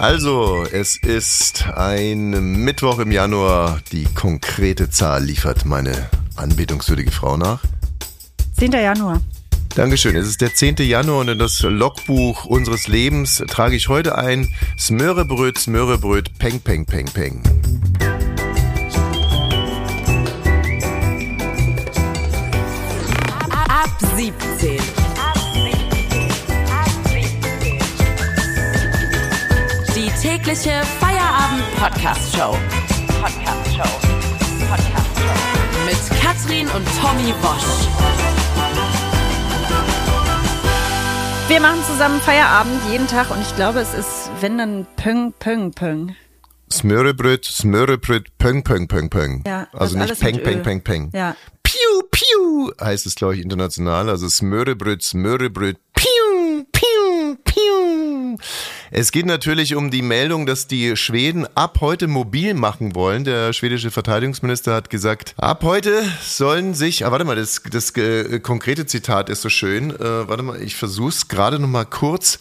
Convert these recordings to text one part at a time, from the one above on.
Also, es ist ein Mittwoch im Januar. Die konkrete Zahl liefert meine anbetungswürdige Frau nach. 10. Januar. Dankeschön. Es ist der 10. Januar und in das Logbuch unseres Lebens trage ich heute ein Smörebröt, Smörebröt, Peng, Peng, Peng, Peng. Ab 17. tägliche Feierabend-Podcast-Show. Podcast-Show. Podcast-Show. Mit Katrin und Tommy Bosch. Wir machen zusammen Feierabend jeden Tag und ich glaube, es ist, wenn dann Pöng, Pöng, Pöng. Smörebröt, Smörebröt, Pöng, Pöng, Pöng, Pöng. Ja, also nicht Peng, Peng. Peng, Peng. Ja. Piu, piu, heißt es, glaube ich, international. Also Smörebröt, Smörebröt, piu, piu, piu. Es geht natürlich um die Meldung, dass die Schweden ab heute mobil machen wollen. Der schwedische Verteidigungsminister hat gesagt, ab heute sollen sich, ah, warte mal, das, das äh, konkrete Zitat ist so schön. Äh, warte mal, ich versuch's gerade noch mal kurz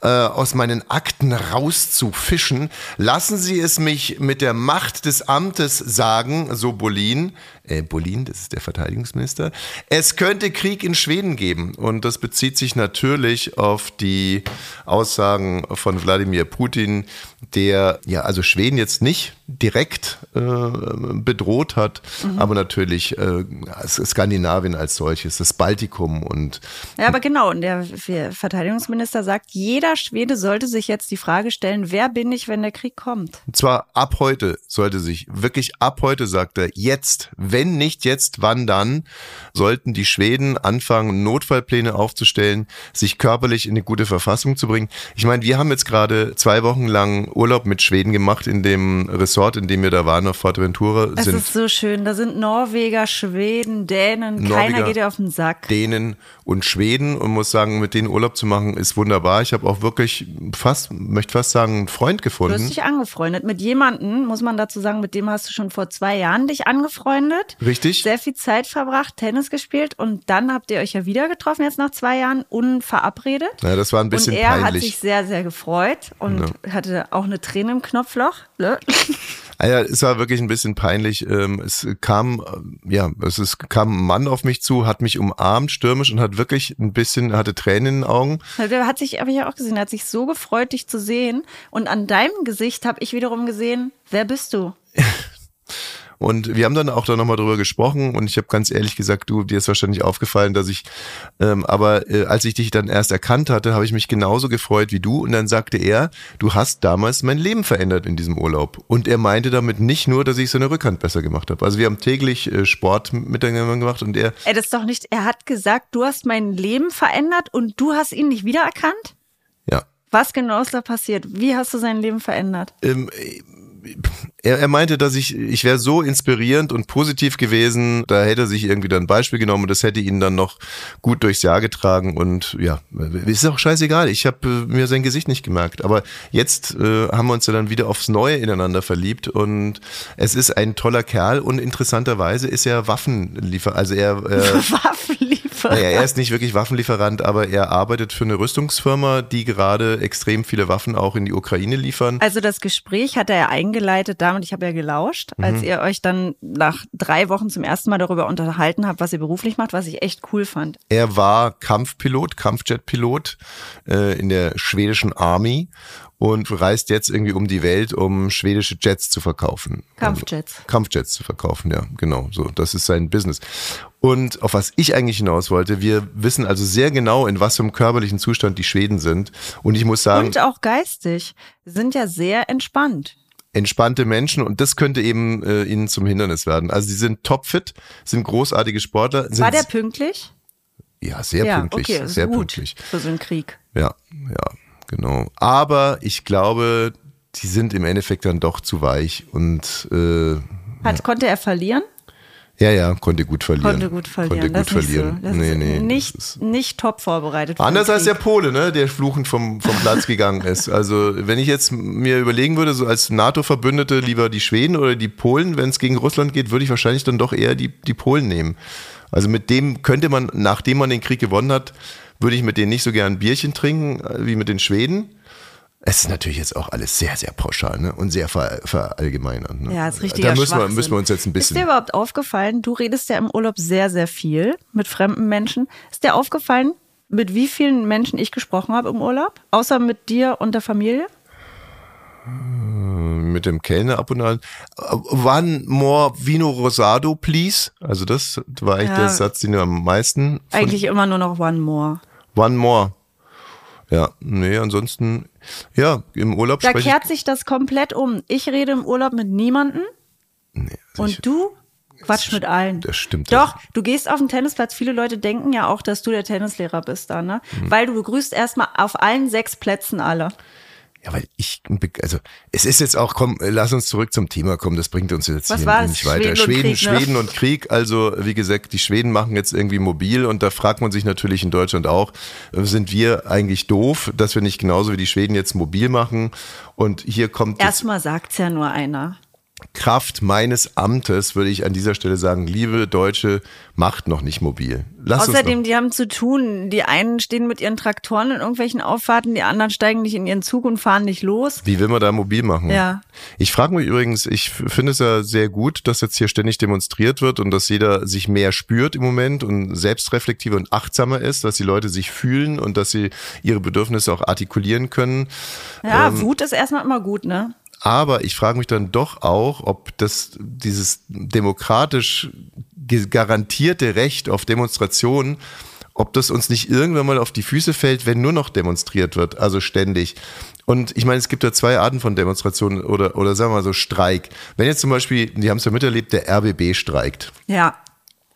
äh, aus meinen Akten rauszufischen. Lassen Sie es mich mit der Macht des Amtes sagen, so Bolin, äh, Bolin, das ist der Verteidigungsminister, es könnte Krieg in Schweden geben. Und das bezieht sich natürlich auf die Aussagen von Wladimir Putin, der ja also Schweden jetzt nicht direkt äh, bedroht hat, aber natürlich äh, Skandinavien als solches, das Baltikum und Ja, aber genau. Und der Verteidigungsminister sagt, jeder Schwede sollte sich jetzt die Frage stellen, wer bin ich, wenn der Krieg kommt? Und zwar ab heute sollte sich, wirklich ab heute, sagt er, jetzt, wenn nicht jetzt, wann dann, sollten die Schweden anfangen, Notfallpläne aufzustellen, sich körperlich in eine gute Verfassung zu bringen. Ich meine, wir haben jetzt gerade zwei Wochen lang Urlaub mit Schweden gemacht in dem Resort, in dem wir da waren, auf Fuerteventura. Es sind ist so schön. Da sind Norweger, Schweden, Dänen. Keiner Norweger, geht dir auf den Sack. Dänen und Schweden und muss sagen, mit denen Urlaub zu machen ist wunderbar. Ich habe auch wirklich fast, möchte fast sagen, einen Freund Du gefunden. hast dich angefreundet. Mit jemandem, muss man dazu sagen, mit dem hast du schon vor zwei Jahren dich angefreundet. Richtig? Sehr viel Zeit verbracht, Tennis gespielt und dann habt ihr euch ja wieder getroffen, jetzt nach zwei Jahren, unverabredet. Ja, das war ein bisschen und er hat peinlich. sich sehr, sehr gefreut und hatte auch eine Träne im Knopfloch. Ne? Ah ja, es war wirklich ein bisschen peinlich. Ähm, Es kam, äh, ja, es ist, kam ein Mann auf mich zu, hat mich umarmt, stürmisch und hat wirklich ein bisschen, hatte Tränen in den Augen. Der hat sich, habe ich ja auch gesehen, er hat sich so gefreut, dich zu sehen. Und an deinem Gesicht habe ich wiederum gesehen, wer bist du? Und wir haben dann auch da nochmal drüber gesprochen und ich habe ganz ehrlich gesagt, du, dir ist wahrscheinlich aufgefallen, dass ich, ähm, aber äh, als ich dich dann erst erkannt hatte, habe ich mich genauso gefreut wie du und dann sagte er, du hast damals mein Leben verändert in diesem Urlaub. Und er meinte damit nicht nur, dass ich seine Rückhand besser gemacht habe. Also wir haben täglich äh, Sport miteinander gemacht und er, Er das ist doch nicht, er hat gesagt, du hast mein Leben verändert und du hast ihn nicht wiedererkannt? ja, Was genau ist da passiert? Wie hast du sein Leben verändert? ähm, er, er meinte, dass ich, ich wäre so inspirierend und positiv gewesen, da hätte er sich irgendwie dann ein Beispiel genommen und das hätte ihn dann noch gut durchs Jahr getragen und ja, ist auch scheißegal, ich habe äh, mir sein Gesicht nicht gemerkt, aber jetzt äh, haben wir uns ja dann wieder aufs Neue ineinander verliebt und es ist ein toller Kerl und interessanterweise ist er Waffenliefer, also er, äh, Waffenlieferer. naja, er ist nicht wirklich Waffenlieferant, aber er arbeitet für eine Rüstungsfirma, die gerade extrem viele Waffen auch in die Ukraine liefern. Also das Gespräch hat er ja damit, ich habe ja gelauscht, als ihr euch dann nach drei Wochen zum ersten Mal darüber unterhalten habt, was ihr beruflich macht, was ich echt cool fand. Er war Kampfpilot, Kampfjetpilot äh, in der schwedischen Army und reist jetzt irgendwie um die Welt, um schwedische Jets zu verkaufen. Kampfjets. Also, Kampfjets zu verkaufen, ja, genau. So, das ist sein Business. Und auf was ich eigentlich hinaus wollte, wir wissen also sehr genau, in was für einem körperlichen Zustand die Schweden sind. Und ich muss sagen, Und auch geistig. Sind ja sehr entspannt. Entspannte Menschen und das könnte eben äh, ihnen zum Hindernis werden. Also sie sind topfit, sind großartige Sportler. Sind, War der pünktlich? ja, sehr ja, pünktlich, okay, sehr gut pünktlich. für so einen Krieg. Ja, ja, genau. Aber ich glaube, die sind im Endeffekt dann doch zu weich und äh, Hat, Konnte er verlieren? Ja, ja, konnte gut verlieren. Konnte gut verlieren. Konnte gut verlieren. Nicht, so. nee, nee, nicht, nicht top vorbereitet. Anders als der. Pole, ne, der fluchend vom, vom Platz gegangen ist. Also, wenn ich jetzt mir überlegen würde, so als NATO-Verbündete lieber die Schweden oder die Polen, wenn es gegen Russland geht, würde ich wahrscheinlich dann doch eher die, die Polen nehmen. Also mit dem könnte man, nachdem man den Krieg gewonnen hat, würde ich mit denen nicht so gern ein Bierchen trinken äh, wie mit den Schweden. Es ist natürlich jetzt auch alles sehr, sehr pauschal ne? und sehr ver verallgemeinert. Ne? Ja, ist richtig. Da müssen wir, müssen wir uns jetzt ein bisschen. Ist dir überhaupt aufgefallen, du redest ja im Urlaub sehr, sehr viel mit fremden Menschen. Ist dir aufgefallen, mit wie vielen Menschen ich gesprochen habe im Urlaub? Außer mit dir und der Familie? Mit dem Kellner ab und an. One more Vino Rosado, please. Also das war eigentlich Ja. der Satz, den du am meisten. Eigentlich immer nur noch one more. One more. Ja, nee, ansonsten, ja, im Urlaub Da kehrt sich das komplett um. Ich rede im Urlaub mit niemandem. Nee, also und ich, du quatsch mit allen. das stimmt Doch, doch. du gehst auf den Tennisplatz. Viele Leute denken ja auch, dass du der Tennislehrer bist da, ne? Mhm. Weil du begrüßt erstmal auf allen sechs Plätzen alle. Ja, weil ich, also es ist jetzt auch, komm, lass uns zurück zum Thema kommen, das bringt uns jetzt Was hier nicht weiter. Schweden und Schweden, Krieg, ne? Schweden und Krieg, also wie gesagt, die Schweden machen jetzt irgendwie mobil und da fragt man sich natürlich in Deutschland auch, äh, sind wir eigentlich doof, dass wir nicht genauso wie die Schweden jetzt mobil machen und hier kommt Erstmal sagt's ja nur einer. Kraft meines Amtes, würde ich an dieser Stelle sagen, liebe Deutsche, macht noch nicht mobil. Lass Außerdem, die haben zu tun. Die einen stehen mit ihren Traktoren in irgendwelchen Auffahrten, die anderen steigen nicht in ihren Zug und fahren nicht los. Wie will man da mobil machen? Ja. Ich frage mich übrigens, ich finde es ja sehr gut, dass jetzt hier ständig demonstriert wird und dass jeder sich mehr spürt im Moment und selbstreflektiver und achtsamer ist, dass die Leute sich fühlen und dass sie ihre Bedürfnisse auch artikulieren können. Ja, Ähm, Wut ist erstmal immer gut, ne? Aber ich frage mich dann doch auch, ob das dieses demokratisch garantierte Recht auf Demonstration, ob das uns nicht irgendwann mal auf die Füße fällt, wenn nur noch demonstriert wird, also ständig. Und ich meine, es gibt ja zwei Arten von Demonstrationen oder, oder sagen wir mal so Streik. Wenn jetzt zum Beispiel, die haben es ja miterlebt, der RBB streikt. Ja.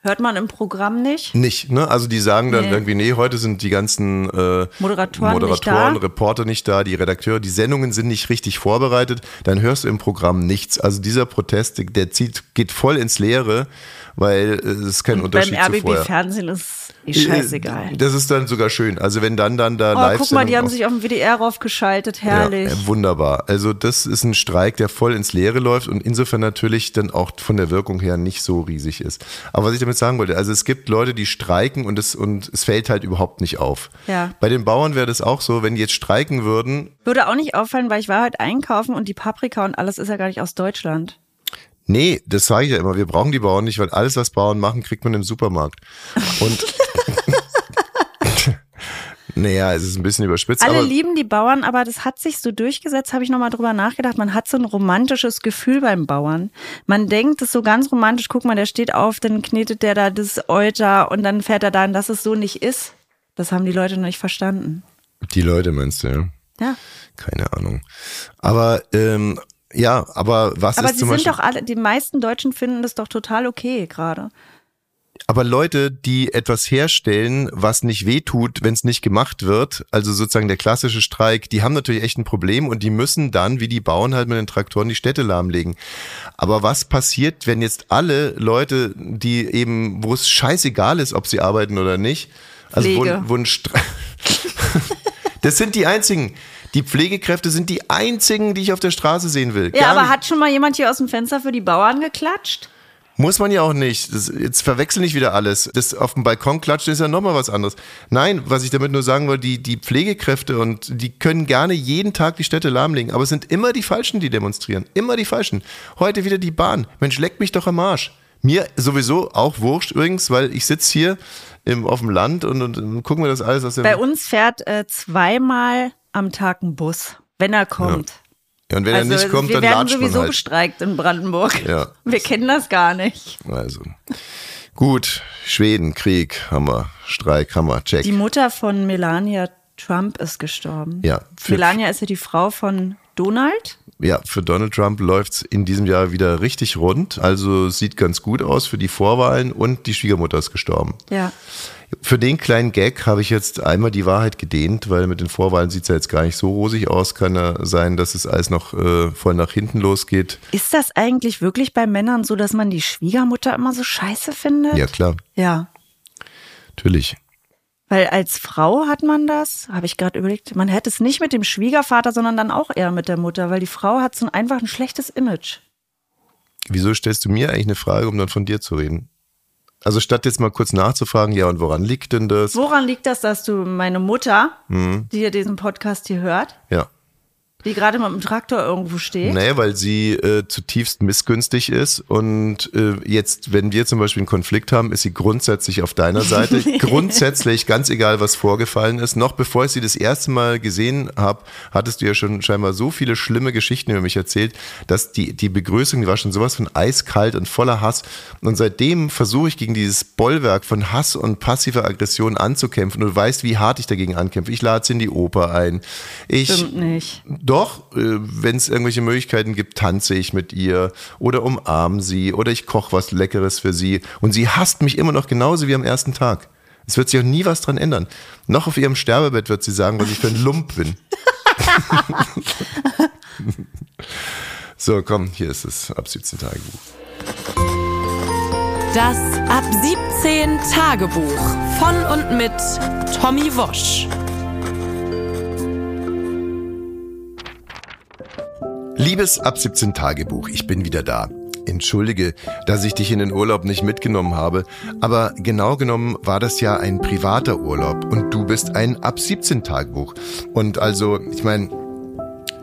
Hört man im Programm nicht? Nicht, ne? Also die sagen dann Nee. irgendwie, nee, heute sind die ganzen äh, Moderatoren nicht Moderatoren da. Reporter nicht da, die Redakteure, die Sendungen sind nicht richtig vorbereitet, dann hörst du im Programm nichts. Also dieser Protest, der zieht, geht voll ins Leere, weil äh, es ist kein Beim Unterschied zu vorher. RBB-Fernsehen ist eh scheißegal. Äh, Das ist dann sogar schön. Also wenn dann dann da Oh, live guck mal, die haben sich auf dem WDR raufgeschaltet. Herrlich. Ja, äh, wunderbar. Also das ist ein Streik, der voll ins Leere läuft und insofern natürlich dann auch von der Wirkung her nicht so riesig ist. Aber was ich damit sagen wollte, also es gibt Leute, die streiken und es, und es fällt halt überhaupt nicht auf. Ja. Bei den Bauern wäre das auch so, wenn die jetzt streiken würden, Würde auch nicht auffallen, weil ich war heute einkaufen und die Paprika und alles ist ja gar nicht aus Deutschland. Nee, das sage ich ja immer. Wir brauchen die Bauern nicht, weil alles, was Bauern machen, kriegt man im Supermarkt. Und naja, es ist ein bisschen überspitzt, Alle lieben die Bauern, aber das hat sich so durchgesetzt, habe ich nochmal drüber nachgedacht. Man hat so ein romantisches Gefühl beim Bauern. Man denkt, das ist so ganz romantisch, guck mal, der steht auf, dann knetet der da das Euter und dann fährt er dahin, dass es so nicht ist. Das haben die Leute noch nicht verstanden. die Leute meinst du, ja? Ja. Keine Ahnung. Aber ähm, ja, aber was Aber ist sie zum sind Beispiel? doch alle, die meisten Deutschen finden das doch total okay gerade. Aber Leute, die etwas herstellen, was nicht wehtut, wenn es nicht gemacht wird, also sozusagen der klassische Streik, die haben natürlich echt ein Problem und die müssen dann, wie die Bauern halt mit den Traktoren, die Städte lahmlegen. Aber was passiert, wenn jetzt alle Leute, die eben, wo es scheißegal ist, ob sie arbeiten oder nicht, also wo, Pflege. wo ein Streik. das sind die einzigen. Die Pflegekräfte sind die einzigen, die ich auf der Straße sehen will. Ja, Gar aber nicht. hat schon mal jemand hier aus dem Fenster für die Bauern geklatscht? Muss man ja auch nicht. Das, jetzt verwechsel nicht wieder alles. Das auf dem Balkon klatschen ist ja nochmal was anderes. Nein, was ich damit nur sagen wollte, die, die Pflegekräfte und die können gerne jeden Tag die Städte lahmlegen, aber es sind immer die Falschen, die demonstrieren. Immer die Falschen. Heute wieder die Bahn. Mensch, leck mich doch am Arsch. Mir sowieso auch wurscht übrigens, weil ich sitz hier im, auf dem Land und, und, und gucken wir das alles aus dem... Bei uns fährt äh, zweimal am Tag ein Bus, wenn er kommt. ja, und wenn also er nicht kommt, wir dann werden sowieso halt. gestreikt in Brandenburg. Ja. Wir kennen das gar nicht. Also, gut, Schweden, Krieg, wir, Streik, wir, check. Die Mutter von Melania Trump ist gestorben. Ja, Melania ist ja die Frau von Donald. Ja, für Donald Trump läuft's in diesem Jahr wieder richtig rund. Also sieht ganz gut aus für die Vorwahlen und die Schwiegermutter ist gestorben. Ja. Für den kleinen Gag habe ich jetzt einmal die Wahrheit gedehnt, weil mit den Vorwahlen sieht's ja jetzt gar nicht so rosig aus. Kann ja sein, dass es alles noch äh, voll nach hinten losgeht. Ist das eigentlich wirklich bei Männern so, dass man die Schwiegermutter immer so scheiße findet? Ja, klar, Ja. natürlich. Weil als Frau hat man das, habe ich gerade überlegt, man hätte es nicht mit dem Schwiegervater, sondern dann auch eher mit der Mutter, weil die Frau hat so ein, einfach ein schlechtes Image. Wieso stellst du mir eigentlich eine Frage, um dann von dir zu reden? Also statt jetzt mal kurz nachzufragen, ja, und woran liegt denn das? Woran liegt das, dass du meine Mutter, Mhm. die hier diesen Podcast hier hört, Ja. Die gerade mal im Traktor irgendwo steht. Naja, weil sie äh, zutiefst missgünstig ist und äh, jetzt, wenn wir zum Beispiel einen Konflikt haben, ist sie grundsätzlich auf deiner Seite. grundsätzlich, ganz egal, was vorgefallen ist. Noch bevor ich sie das erste Mal gesehen habe, hattest du ja schon scheinbar so viele schlimme Geschichten über mich erzählt, dass die, die Begrüßung, die war schon sowas von eiskalt und voller Hass. Und seitdem versuche ich gegen dieses Bollwerk von Hass und passiver Aggression anzukämpfen. Und du weißt, wie hart ich dagegen ankämpfe. Ich lade sie in die Oper ein. Ich, Stimmt nicht. Doch, äh, wenn es irgendwelche Möglichkeiten gibt, tanze ich mit ihr oder umarme sie oder ich koche was Leckeres für sie. Und sie hasst mich immer noch genauso wie am ersten Tag. Es wird sich auch nie was dran ändern. Noch auf ihrem Sterbebett wird sie sagen, was ich für ein Lump bin. so, komm, hier ist es. Ab 17 Tagebuch. Das Ab 17 Tagebuch von und mit Tommy Wosch. Liebes Ab 17 Tagebuch, ich bin wieder da. Entschuldige, dass ich dich in den Urlaub nicht mitgenommen habe, aber genau genommen war das ja ein privater Urlaub und du bist ein Ab 17 Tagebuch. Und also, ich meine,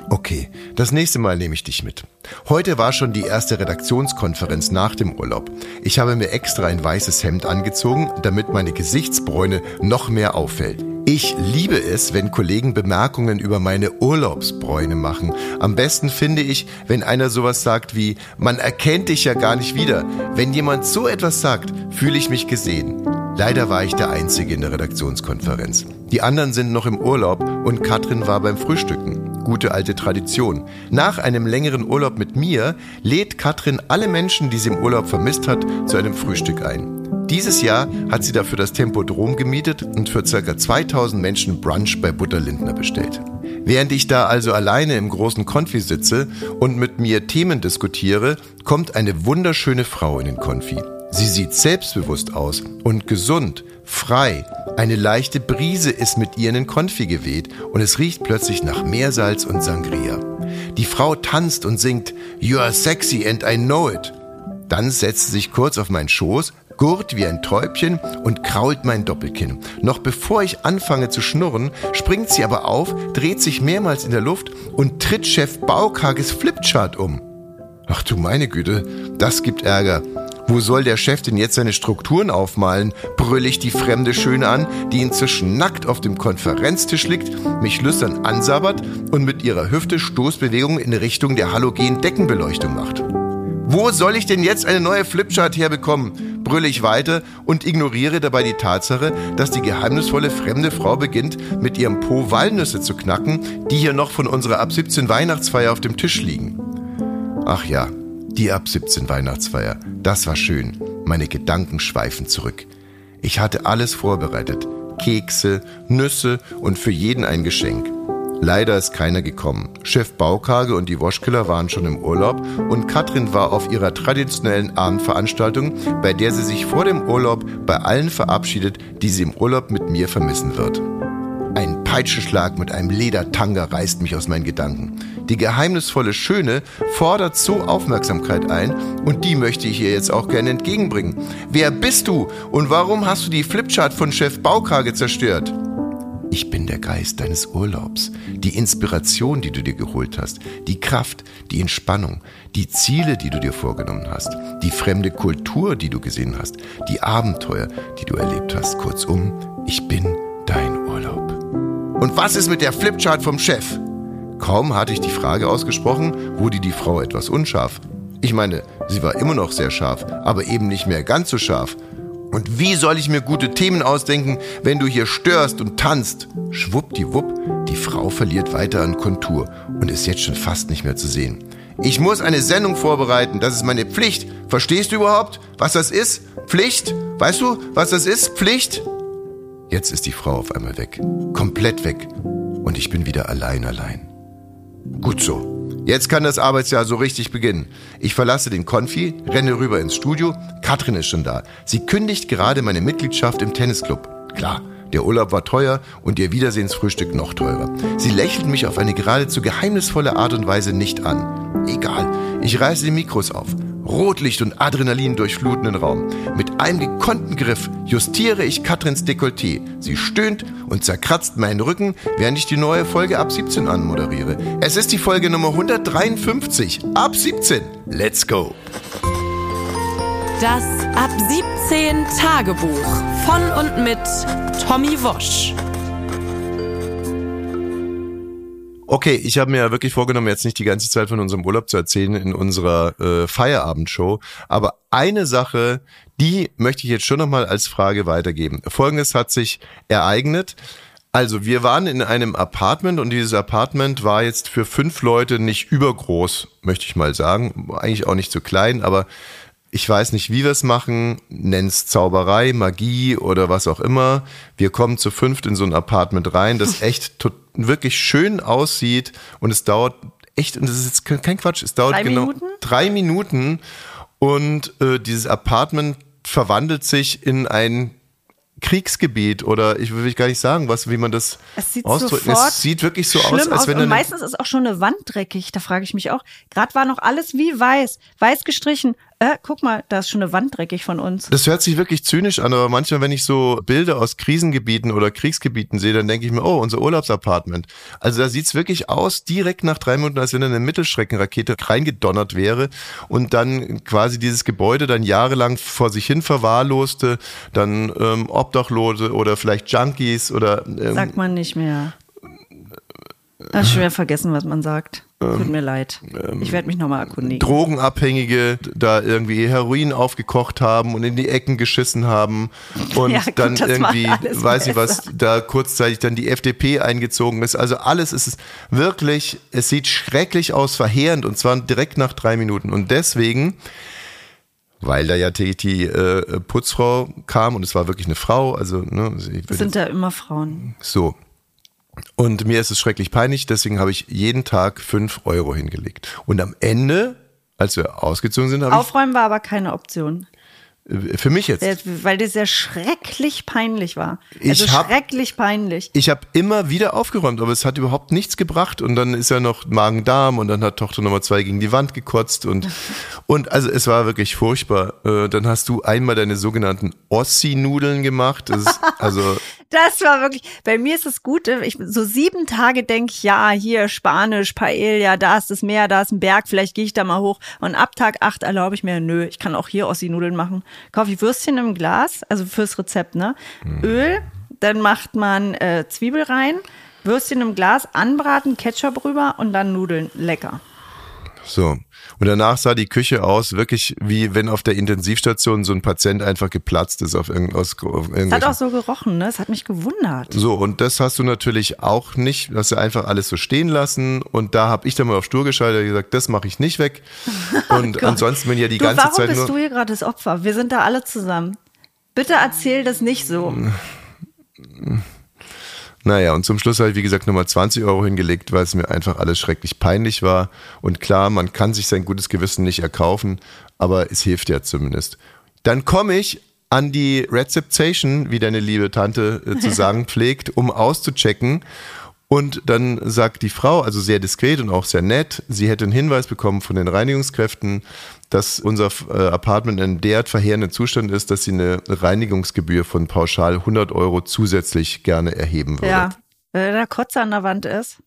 okay, das nächste Mal nehme ich dich mit. Heute war schon die erste Redaktionskonferenz nach dem Urlaub. Ich habe mir extra ein weißes Hemd angezogen, damit meine Gesichtsbräune noch mehr auffällt. Ich liebe es, wenn Kollegen Bemerkungen über meine Urlaubsbräune machen. Am besten finde ich, wenn einer sowas sagt wie, man erkennt dich ja gar nicht wieder. Wenn jemand so etwas sagt, fühle ich mich gesehen. Leider war ich der Einzige in der Redaktionskonferenz. Die anderen sind noch im Urlaub und Katrin war beim Frühstücken. Gute alte Tradition. Nach einem längeren Urlaub mit mir lädt Katrin alle Menschen, die sie im Urlaub vermisst hat, zu einem Frühstück ein. Dieses Jahr hat sie dafür das Tempodrom gemietet und für ca. 2000 Menschen Brunch bei Butterlindner bestellt. Während ich da also alleine im großen Konfi sitze und mit mir Themen diskutiere, kommt eine wunderschöne Frau in den Konfi. Sie sieht selbstbewusst aus und gesund, frei. Eine leichte Brise ist mit ihr in den Konfi geweht und es riecht plötzlich nach Meersalz und Sangria. Die Frau tanzt und singt You are sexy and I know it. Dann setzt sie sich kurz auf meinen Schoß, gurt wie ein Täubchen und krault mein Doppelkinn. Noch bevor ich anfange zu schnurren, springt sie aber auf, dreht sich mehrmals in der Luft und tritt Chef Baukages Flipchart um. Ach du meine Güte, das gibt Ärger. Wo soll der Chef denn jetzt seine Strukturen aufmalen? Brüll ich die fremde Schöne an, die inzwischen nackt auf dem Konferenztisch liegt, mich lüstern ansabbert und mit ihrer Hüfte Stoßbewegungen in Richtung der halogen Deckenbeleuchtung macht. Wo soll ich denn jetzt eine neue Flipchart herbekommen? Brülle ich weiter und ignoriere dabei die Tatsache, dass die geheimnisvolle fremde Frau beginnt, mit ihrem Po Walnüsse zu knacken, die hier noch von unserer ab 17 Weihnachtsfeier auf dem Tisch liegen. Ach ja, die ab 17 Weihnachtsfeier, das war schön. Meine Gedanken schweifen zurück. Ich hatte alles vorbereitet. Kekse, Nüsse und für jeden ein Geschenk. Leider ist keiner gekommen. Chef Baukage und die Waschkiller waren schon im Urlaub und Katrin war auf ihrer traditionellen Abendveranstaltung, bei der sie sich vor dem Urlaub bei allen verabschiedet, die sie im Urlaub mit mir vermissen wird. Ein Peitschenschlag mit einem Ledertanga reißt mich aus meinen Gedanken. Die geheimnisvolle Schöne fordert so Aufmerksamkeit ein und die möchte ich ihr jetzt auch gerne entgegenbringen. Wer bist du und warum hast du die Flipchart von Chef Baukage zerstört? Ich bin der Geist deines Urlaubs, die Inspiration, die du dir geholt hast, die Kraft, die Entspannung, die Ziele, die du dir vorgenommen hast, die fremde Kultur, die du gesehen hast, die Abenteuer, die du erlebt hast. Kurzum, ich bin dein Urlaub. Und was ist mit der Flipchart vom Chef? Kaum hatte ich die Frage ausgesprochen, wurde die Frau etwas unscharf. Ich meine, sie war immer noch sehr scharf, aber eben nicht mehr ganz so scharf. Und wie soll ich mir gute Themen ausdenken, wenn du hier störst und tanzt? Schwuppdiwupp, die Frau verliert weiter an Kontur und ist jetzt schon fast nicht mehr zu sehen. Ich muss eine Sendung vorbereiten, das ist meine Pflicht. Verstehst du überhaupt, was das ist? Pflicht? Weißt du, was das ist? Pflicht? Jetzt ist die Frau auf einmal weg. Komplett weg. Und ich bin wieder allein allein. Gut so. Jetzt kann das Arbeitsjahr so richtig beginnen. Ich verlasse den Konfi, renne rüber ins Studio. Katrin ist schon da. Sie kündigt gerade meine Mitgliedschaft im Tennisclub. Klar, der Urlaub war teuer und ihr Wiedersehensfrühstück noch teurer. Sie lächelt mich auf eine geradezu geheimnisvolle Art und Weise nicht an. Egal, ich reiße die Mikros auf. Rotlicht und Adrenalin durchflutenden Raum. Mit einem gekonnten Griff justiere ich Katrins Dekolleté. Sie stöhnt und zerkratzt meinen Rücken, während ich die neue Folge ab 17 anmoderiere. Es ist die Folge Nummer 153. Ab 17. Let's go. Das Ab 17 Tagebuch von und mit Tommy Wosch. Okay, ich habe mir ja wirklich vorgenommen, jetzt nicht die ganze Zeit von unserem Urlaub zu erzählen in unserer äh, Feierabendshow. Aber eine Sache, die möchte ich jetzt schon nochmal als Frage weitergeben. Folgendes hat sich ereignet. Also wir waren in einem Apartment und dieses Apartment war jetzt für fünf Leute nicht übergroß, möchte ich mal sagen. Eigentlich auch nicht so klein, aber ich weiß nicht, wie wir es machen, nenn's Zauberei, Magie oder was auch immer. Wir kommen zu fünft in so ein Apartment rein, das echt wirklich schön aussieht und es dauert echt, und das ist jetzt kein Quatsch, es dauert Drei genau Minuten? drei Minuten und äh, dieses Apartment verwandelt sich in ein Kriegsgebiet oder ich will gar nicht sagen, was, wie man das Es ausdrückt. Es sieht wirklich so aus, als aus. wenn und eine- meistens ist auch schon eine Wand dreckig. Da frage ich mich auch. Gerade war noch alles wie weiß, weiß gestrichen. Äh, guck mal, da ist schon eine Wand dreckig von uns. Das hört sich wirklich zynisch an, aber manchmal, wenn ich so Bilder aus Krisengebieten oder Kriegsgebieten sehe, dann denke ich mir, oh, unser Urlaubsapartment. Also da sieht's wirklich aus, direkt nach drei Minuten, als wenn eine Mittelstreckenrakete reingedonnert wäre und dann quasi dieses Gebäude dann jahrelang vor sich hin verwahrloste, dann ähm, Obdachlose oder vielleicht Junkies oder ähm, Sagt man nicht mehr. Das ist schwer vergessen, was man sagt. Tut mir leid. Ich werde mich nochmal erkundigen. Drogenabhängige da irgendwie Heroin aufgekocht haben und in die Ecken geschissen haben und Ja, gut, dann irgendwie, weiß ich was, da kurzzeitig dann die FDP eingezogen ist. Also alles ist wirklich, es sieht schrecklich aus, verheerend und zwar direkt nach drei Minuten. Und deswegen, weil da ja die, die äh, Putzfrau kam und es war wirklich eine Frau, also ne, sind ja immer Frauen. so. Und mir ist es schrecklich peinlich, deswegen habe ich jeden Tag fünf Euro hingelegt. Und am Ende, als wir ausgezogen sind, habe Aufräumen war aber keine Option. ich, äh, für mich jetzt, Der- Weil das ja schrecklich peinlich war. Ich Also hab- schrecklich peinlich. ich habe immer wieder aufgeräumt, aber es hat überhaupt nichts gebracht. Und dann ist ja noch Magen-Darm und dann hat Tochter Nummer zwei gegen die Wand gekotzt und, und also es war wirklich furchtbar. Äh, Dann hast du einmal deine sogenannten Ossi-Nudeln gemacht. Das ist, also Das war wirklich, bei mir ist es gut, ich, so sieben Tage denke ich, ja, hier Spanisch, Paella, da ist das Meer, da ist ein Berg, vielleicht gehe ich da mal hoch. Und ab Tag acht erlaube ich mir, nö, ich kann auch hier Ossi-Nudeln machen. Kaufe ich Würstchen im Glas, also fürs Rezept, ne? Öl, dann macht man äh, Zwiebel rein, Würstchen im Glas, anbraten, Ketchup rüber und dann Nudeln. Lecker. So. Und danach sah die Küche aus, wirklich wie wenn auf der Intensivstation so ein Patient einfach geplatzt ist auf, irgend, aus, auf Es hat auch so gerochen, ne? Es hat mich gewundert. So, und das hast du natürlich auch nicht, hast du einfach alles so stehen lassen. Und da habe ich dann mal auf Stur geschaltet und gesagt, das mache ich nicht weg. Und ansonsten bin ja die Oh Du, ganze warum Zeit bist nur. du hier gerade das Opfer? Wir sind da alle zusammen. Bitte erzähl das nicht so. Naja, und zum Schluss habe ich, wie gesagt, nochmal 20 Euro hingelegt, weil es mir einfach alles schrecklich peinlich war. Und klar, man kann sich sein gutes Gewissen nicht erkaufen, aber es hilft ja zumindest. Dann komme ich an die Rezeption, wie deine liebe Tante äh, zu sagen pflegt, um auszuchecken. Und dann sagt die Frau, also sehr diskret und auch sehr nett, sie hätte einen Hinweis bekommen von den Reinigungskräften, dass unser äh, Apartment in derart verheerenden Zustand ist, dass sie eine Reinigungsgebühr von pauschal 100 Euro zusätzlich gerne erheben würde. Ja. Wenn der Kotze an der Wand ist.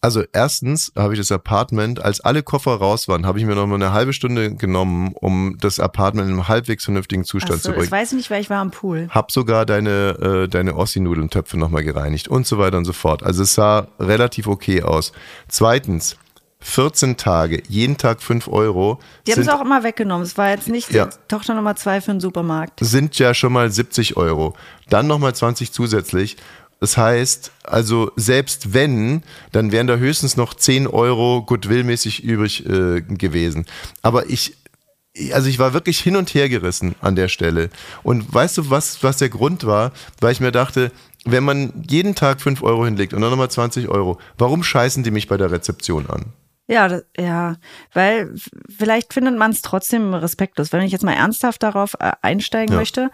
Also erstens habe ich das Apartment, als alle Koffer raus waren, habe ich mir noch mal eine halbe Stunde genommen, um das Apartment in einem halbwegs vernünftigen Zustand Achso, zu bringen. weiß ich nicht, weil ich war am Pool. Hab sogar deine, äh, deine Ossi-Nudelntöpfe nochmal gereinigt und so weiter und so fort. Also es sah relativ okay aus. Zweitens, 14 Tage, jeden Tag 5 Euro Die haben sind, es auch immer weggenommen. Es war jetzt nicht Ja. die Tochter Nummer zwei für den Supermarkt. sind ja schon mal 70 Euro. Dann nochmal 20 zusätzlich. Das heißt, also selbst wenn, dann wären da höchstens noch 10 Euro goodwillmäßig übrig äh, gewesen. Aber ich, also ich war wirklich hin und her gerissen an der Stelle. Und weißt du, was, was der Grund war? Weil ich mir dachte, wenn man jeden Tag 5 Euro hinlegt und dann nochmal 20 Euro, warum scheißen die mich bei der Rezeption an? Ja, das, ja, weil vielleicht findet man es trotzdem respektlos. Wenn ich jetzt mal ernsthaft darauf äh, einsteigen Ja. möchte,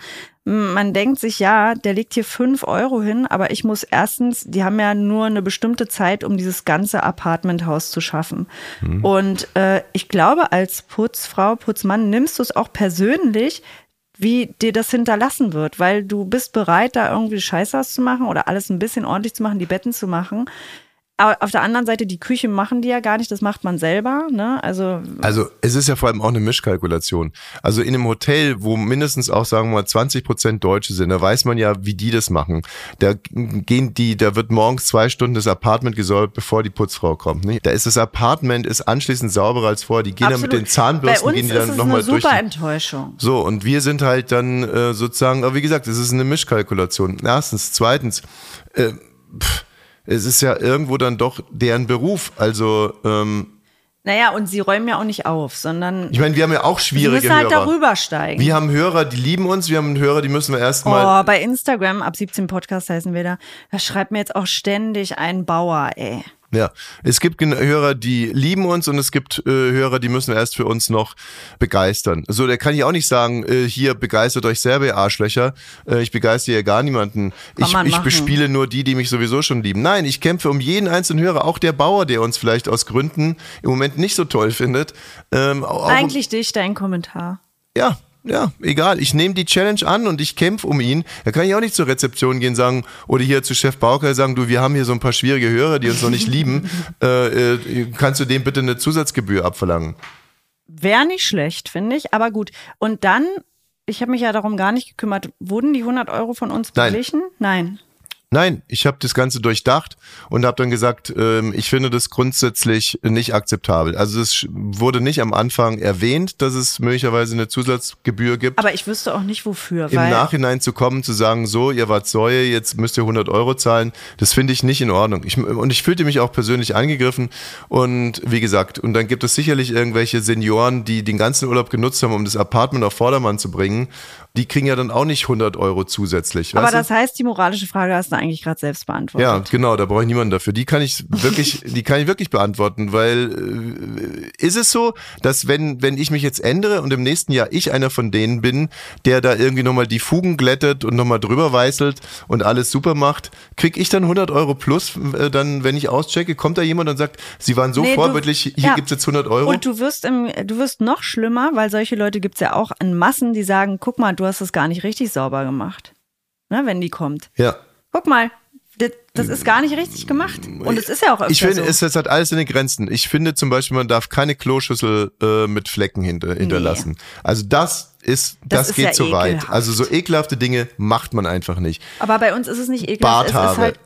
man denkt sich, ja, der legt hier fünf Euro hin, aber ich muss erstens, die haben ja nur eine bestimmte Zeit, um dieses ganze Apartmenthaus zu schaffen. Mhm. Und äh, ich glaube, als Putzfrau, Putzmann nimmst du es auch persönlich, wie dir das hinterlassen wird, weil du bist bereit, da irgendwie Scheiße auszumachen oder alles ein bisschen ordentlich zu machen, die Betten zu machen. Aber auf der anderen Seite, die Küche machen die ja gar nicht, das macht man selber. Ne? Also, also es ist ja vor allem auch eine Mischkalkulation. Also in einem Hotel, wo mindestens auch, sagen wir mal, 20 Prozent Deutsche sind, da weiß man ja, wie die das machen. Da gehen die, da wird morgens zwei Stunden das Apartment gesäubert, bevor die Putzfrau kommt. Nicht? Da ist das Apartment ist anschließend sauberer als vorher. Die gehen Absolut. dann mit den Zahnbürsten, gehen die dann nochmal durch. Super Enttäuschung. So, und wir sind halt dann äh, sozusagen, aber wie gesagt, es ist eine Mischkalkulation. Erstens. Zweitens, äh, pff, es ist ja irgendwo dann doch deren Beruf. Also ähm, naja, und sie räumen ja auch nicht auf, sondern. Ich meine, wir haben ja auch schwierige müssen halt Hörer. darüber steigen. Wir haben Hörer, die lieben uns, wir haben Hörer, die müssen wir erstmal. Oh, bei Instagram, ab 17 Podcast heißen wir da, da schreibt mir jetzt auch ständig ein Bauer, ey. Ja, es gibt Hörer, die lieben uns und es gibt äh, Hörer, die müssen erst für uns noch begeistern. So, der kann ich auch nicht sagen, äh, hier begeistert euch selber, ihr Arschlöcher. Äh, ich begeistere ja gar niemanden. ich, ich bespiele nur die, die mich sowieso schon lieben. Nein, ich kämpfe um jeden einzelnen Hörer, auch der Bauer, der uns vielleicht aus Gründen im Moment nicht so toll findet. Ähm, Eigentlich dich, dein Kommentar. Ja, ja, egal. Ich nehme die Challenge an und ich kämpfe um ihn. Da kann ich auch nicht zur Rezeption gehen sagen oder hier zu Chef Bauker sagen, du, wir haben hier so ein paar schwierige Hörer, die uns noch nicht lieben. Äh, äh, kannst du dem bitte eine Zusatzgebühr abverlangen? Wäre nicht schlecht, finde ich. Aber gut. Und dann, ich habe mich ja darum gar nicht gekümmert. Wurden die 100 Euro von uns beglichen? Nein. Nein. Nein, ich habe das Ganze durchdacht und habe dann gesagt, ähm, ich finde das grundsätzlich nicht akzeptabel. Also es wurde nicht am Anfang erwähnt, dass es möglicherweise eine Zusatzgebühr gibt. Aber ich wüsste auch nicht wofür. Im Nachhinein zu kommen, zu sagen, so, ihr wart Säue, jetzt müsst ihr 100 Euro zahlen, das finde ich nicht in Ordnung. Ich, und ich fühlte mich auch persönlich angegriffen und wie gesagt, und dann gibt es sicherlich irgendwelche Senioren, die den ganzen Urlaub genutzt haben, um das Apartment auf Vordermann zu bringen die kriegen ja dann auch nicht 100 Euro zusätzlich. Aber das du? heißt, die moralische Frage hast du eigentlich gerade selbst beantwortet. Ja, genau, da brauche ich niemanden dafür. Die kann ich wirklich, die kann ich wirklich beantworten, weil äh, ist es so, dass wenn, wenn ich mich jetzt ändere und im nächsten Jahr ich einer von denen bin, der da irgendwie nochmal die Fugen glättet und nochmal drüber weißelt und alles super macht, krieg ich dann 100 Euro plus, äh, dann, wenn ich auschecke, kommt da jemand und sagt, sie waren so nee, vorbildlich, hier ja. gibt's jetzt 100 Euro. Und du wirst im, du wirst noch schlimmer, weil solche Leute gibt's ja auch in Massen, die sagen, guck mal, du hast es gar nicht richtig sauber gemacht. Ne, wenn die kommt. Ja. Guck mal, das ist gar nicht richtig gemacht. Und es ist ja auch öfter Ich finde, so. es, es hat alles in den Grenzen. Ich finde zum Beispiel, man darf keine Kloschüssel äh, mit Flecken hinter, hinterlassen. Nee. Also das ist, das, das ist geht ja zu ekelhaft. weit. Also so ekelhafte Dinge macht man einfach nicht. Aber bei uns ist es nicht ekelhaft. Barthaare. Es ist halt,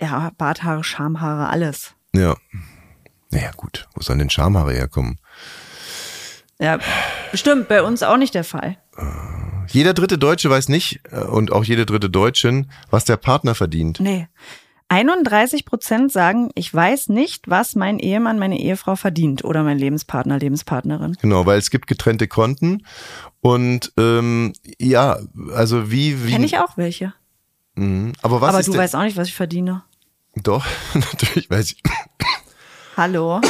ja, Barthaare, Schamhaare, alles. Ja. Naja, gut. Wo sollen denn Schamhaare herkommen? Ja, bestimmt. Bei uns auch nicht der Fall. Jeder dritte Deutsche weiß nicht äh, und auch jede dritte Deutschin, was der Partner verdient. Nee. 31 Prozent sagen, ich weiß nicht, was mein Ehemann, meine Ehefrau verdient oder mein Lebenspartner, Lebenspartnerin. Genau, weil es gibt getrennte Konten und ähm, ja, also wie wie. Kenne ich auch welche. Mhm. Aber was Aber du weißt auch nicht, was ich verdiene. Doch, natürlich weiß ich. Hallo.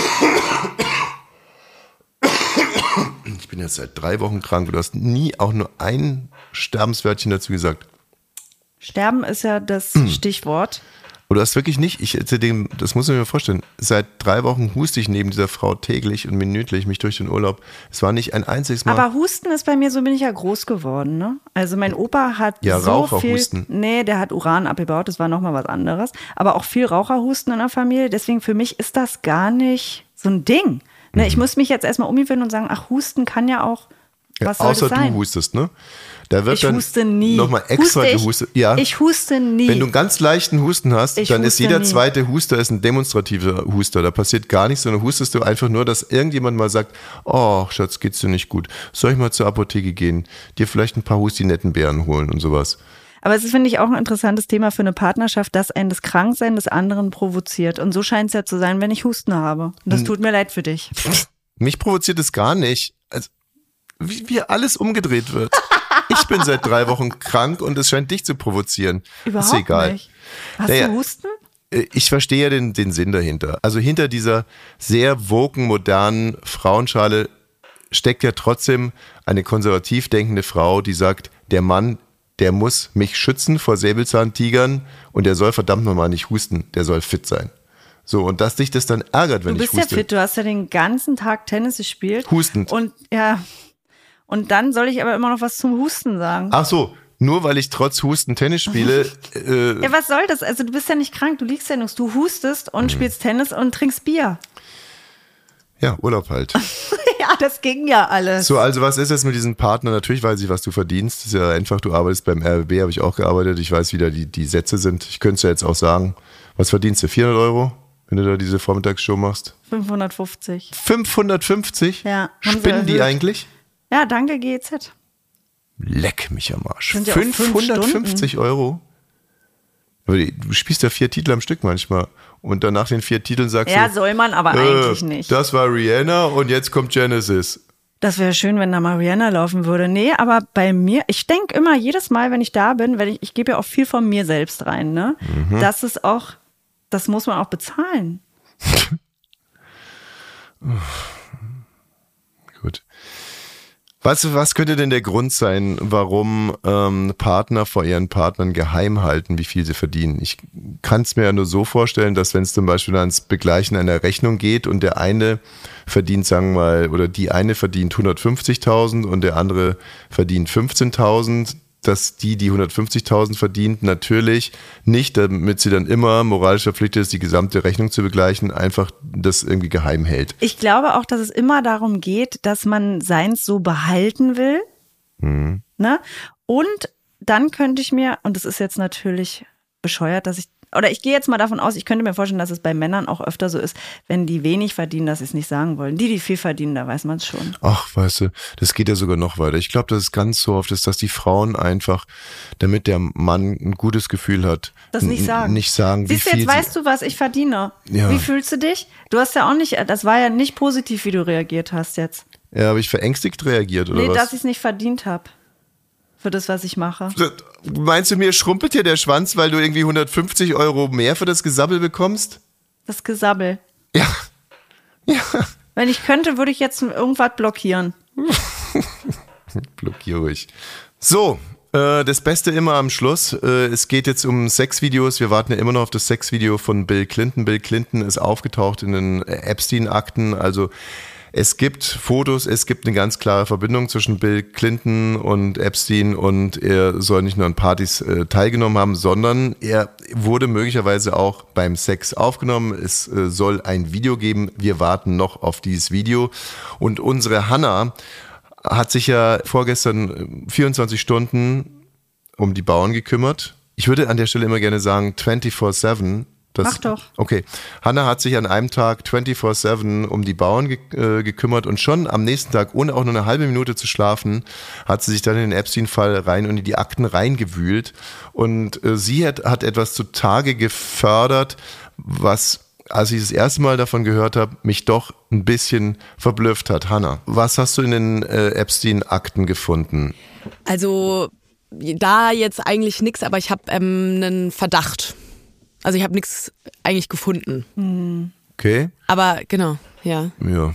Ich bin jetzt seit drei Wochen krank. Du hast nie auch nur ein Sterbenswörtchen dazu gesagt. Sterben ist ja das hm. Stichwort. Und du hast wirklich nicht, ich dem, das muss ich mir vorstellen, seit drei Wochen huste ich neben dieser Frau täglich und minütlich mich durch den Urlaub. Es war nicht ein einziges Mal. Aber Husten ist bei mir, so bin ich ja groß geworden, ne? Also mein Opa hat ja, so viel, nee, der hat Uran abgebaut, das war nochmal was anderes. Aber auch viel Raucherhusten in der Familie, deswegen für mich ist das gar nicht so ein Ding. Ne, mhm. Ich muss mich jetzt erstmal umgewöhnen und sagen, ach, Husten kann ja auch was ja, außer du hustest, ne? Da wird ich dann huste nie. nochmal extra huste gehustet. Ja. Ich huste nie. Wenn du einen ganz leichten Husten hast, ich dann ist jeder nie. zweite Huster ist ein demonstrativer Huster. Da passiert gar nichts, sondern hustest du einfach nur, dass irgendjemand mal sagt, oh, Schatz, geht's dir nicht gut. Soll ich mal zur Apotheke gehen, dir vielleicht ein paar Hustinettenbeeren holen und sowas. Aber es ist, finde ich, auch ein interessantes Thema für eine Partnerschaft, dass ein das Kranksein des anderen provoziert. Und so scheint es ja zu sein, wenn ich Husten habe. Und das hm. tut mir leid für dich. Mich provoziert es gar nicht. Also, wie, wie alles umgedreht wird. Ich bin seit drei Wochen krank und es scheint dich zu provozieren. Überhaupt ist egal. nicht. Hast naja, du Husten? Äh, ich verstehe ja den, den Sinn dahinter. Also hinter dieser sehr woken, modernen Frauenschale steckt ja trotzdem eine konservativ denkende Frau, die sagt, der Mann der muss mich schützen vor Säbelzahntigern und der soll verdammt nochmal nicht husten, der soll fit sein. So, und dass dich das dann ärgert, wenn Du ich bist ja huste. fit, du hast ja den ganzen Tag Tennis gespielt. Hustend. Und ja. Und dann soll ich aber immer noch was zum Husten sagen. Ach so, nur weil ich trotz Husten Tennis spiele, äh, Ja, was soll das? Also du bist ja nicht krank, du liegst ja nur, du hustest und spielst Tennis und trinkst Bier. ja, Urlaub halt. ja, das ging ja alles. So, also was ist jetzt mit diesem Partner? Natürlich weiß ich, was du verdienst. Das ist ja einfach, du arbeitest beim RBB, habe ich auch gearbeitet. Ich weiß, wie da die, die Sätze sind. Ich könnte es ja jetzt auch sagen. Was verdienst du? 400 Euro, wenn du da diese Vormittagsshow machst? 550. 550? Ja, Spinnen die eigentlich? Ja, danke GEZ. Leck mich am Arsch. Sind ja auch fünf 550 Euro? Aber Du spielst ja vier Titel am Stück manchmal. Und dann nach den vier Titeln sagst Ja, du. soll man aber äh, eigentlich nicht. Das war Rihanna und jetzt kommt Genesis. Das wäre schön, wenn da mal Rihanna laufen würde. Nee, aber bei mir, ich denke immer, jedes Mal, wenn ich da bin, wenn ich, ich gebe ja auch viel von mir selbst rein, ne? Mhm. Das ist auch, das muss man auch bezahlen. Was, was könnte denn der Grund sein, warum ähm, Partner vor ihren Partnern geheim halten, wie viel sie verdienen? Ich kann es mir ja nur so vorstellen, dass wenn es zum Beispiel ans Begleichen einer Rechnung geht und der eine verdient, sagen wir mal, oder die eine verdient 150.000 und der andere verdient 15.000, dass die, die 150.000 verdient, natürlich nicht, damit sie dann immer moralisch verpflichtet ist, die gesamte Rechnung zu begleichen, einfach das irgendwie geheim hält. Ich glaube auch, dass es immer darum geht, dass man seins so behalten will. Mhm. Ne? Und dann könnte ich mir, und das ist jetzt natürlich bescheuert, dass ich, oder ich gehe jetzt mal davon aus, ich könnte mir vorstellen, dass es bei Männern auch öfter so ist, wenn die wenig verdienen, dass sie es nicht sagen wollen. Die, die viel verdienen, da weiß man es schon. Ach, weißt du, das geht ja sogar noch weiter. Ich glaube, dass es ganz so oft ist, dass die Frauen einfach, damit der Mann ein gutes Gefühl hat, Das nicht sagen. Nicht sagen, Siehst du, jetzt weißt du, was ich verdiene. Ja. Wie fühlst du dich? Du hast ja auch nicht, das war ja nicht positiv, wie du reagiert hast jetzt. Ja, habe ich verängstigt reagiert oder Nee, dass was? ich es nicht verdient habe. Für das, was ich mache. Meinst du, mir schrumpelt hier der Schwanz, weil du irgendwie 150 Euro mehr für das Gesabbel bekommst? Das Gesabbel. Ja. Ja. Wenn ich könnte, würde ich jetzt irgendwas blockieren. Blockiere ich. So, äh, das Beste immer am Schluss. Äh, es geht jetzt um Sexvideos. Wir warten ja immer noch auf das Sexvideo von Bill Clinton. Bill Clinton ist aufgetaucht in den Epstein-Akten. Also es gibt Fotos, es gibt eine ganz klare Verbindung zwischen Bill Clinton und Epstein und er soll nicht nur an Partys äh, teilgenommen haben, sondern er wurde möglicherweise auch beim Sex aufgenommen. Es äh, soll ein Video geben. Wir warten noch auf dieses Video. Und unsere Hannah hat sich ja vorgestern äh, 24 Stunden um die Bauern gekümmert. Ich würde an der Stelle immer gerne sagen 24-7. Das- Mach doch. Okay. Hanna hat sich an einem Tag 24-7 um die Bauern ge äh, gekümmert und schon am nächsten Tag, ohne auch nur eine halbe Minute zu schlafen, hat sie sich dann in den Epstein-Fall rein und in die Akten reingewühlt. Und äh, sie hat, hat etwas zutage gefördert, was als ich das erste Mal davon gehört habe, mich doch ein bisschen verblüfft hat. Hanna, was hast du in den äh, Epstein-Akten gefunden? Also da jetzt eigentlich nichts, aber ich habe ähm, einen Verdacht. Also ich habe nichts eigentlich gefunden. Okay? Aber genau, ja. Ja.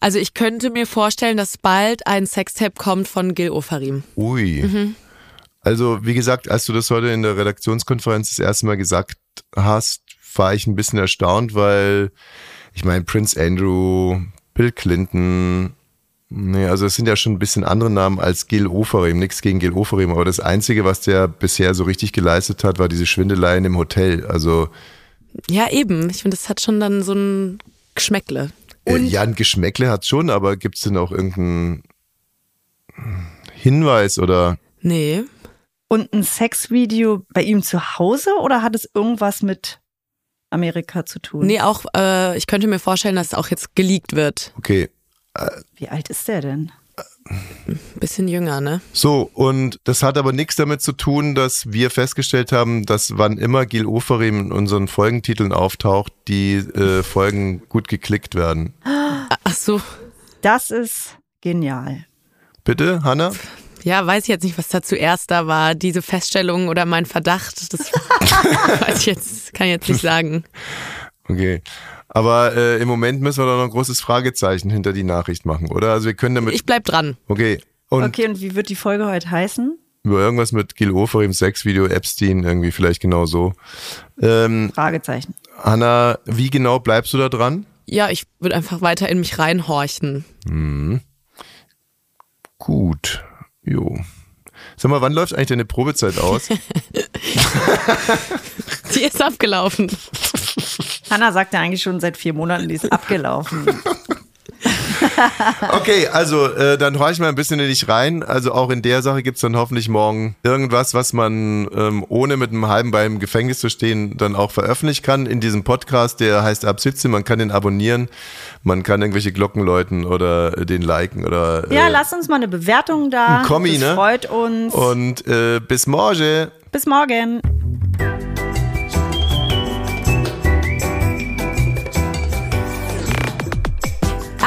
Also ich könnte mir vorstellen, dass bald ein Sextape kommt von Gil Ofarim. Ui. Also, wie gesagt, als du das heute in der Redaktionskonferenz das erste Mal gesagt hast, war ich ein bisschen erstaunt, weil ich meine, Prince Andrew, Bill Clinton, nee, also es sind ja schon ein bisschen andere Namen als Gil Ofarim, nichts gegen Gil Ofarim, aber das Einzige, was der bisher so richtig geleistet hat, war diese Schwindeleien im Hotel. Also, Ja, eben. Ich finde, das hat schon dann so ein Geschmäckle. äh, ja, ein Geschmäckle hat schon, aber gibt es denn auch irgendeinen Hinweis oder Nee. Und ein Sexvideo bei ihm zu Hause oder hat es irgendwas mit Amerika zu tun? Nee, auch, äh, ich könnte mir vorstellen, dass es auch jetzt geleakt wird. okay, Wie alt ist der denn? Bisschen jünger, ne? So, und das hat aber nichts damit zu tun, dass wir festgestellt haben, dass wann immer Gil Oferim in unseren Folgentiteln auftaucht, die äh, Folgen gut geklickt werden. Ach so. Das ist genial. Bitte, Hanna? Ja, weiß ich jetzt nicht, was da zuerst da war. Diese Feststellung oder mein Verdacht. Das weiß ich jetzt, kann ich jetzt nicht sagen. Okay. Aber äh, im Moment müssen wir da noch ein großes Fragezeichen hinter die Nachricht machen, oder? Also wir können damit. Ich bleib dran. Okay. Und Okay, und wie wird die Folge heute heißen? Über irgendwas mit Gil Ofer im Sexvideo, Epstein, irgendwie vielleicht genau so. Ähm, Fragezeichen. Hanna, wie genau bleibst du da dran? Ja, ich würde einfach weiter in mich reinhorchen. Gut. Jo. Sag mal, wann läuft eigentlich deine Probezeit aus? Die ist abgelaufen. Hanna sagt ja eigentlich schon seit vier Monaten, die ist abgelaufen. Okay, also äh, dann horch mal ein bisschen in dich rein. Also auch in der Sache gibt's dann hoffentlich morgen irgendwas, was man ähm, ohne mit einem halben Bein im Gefängnis zu stehen dann auch veröffentlichen kann in diesem Podcast, der heißt Ab 17. Man kann den abonnieren, man kann irgendwelche Glocken läuten oder äh, den liken oder Ja, äh, lass uns mal eine Bewertung da. Ein Kommi, das ne? freut uns. und äh, bis morgen. Bis morgen.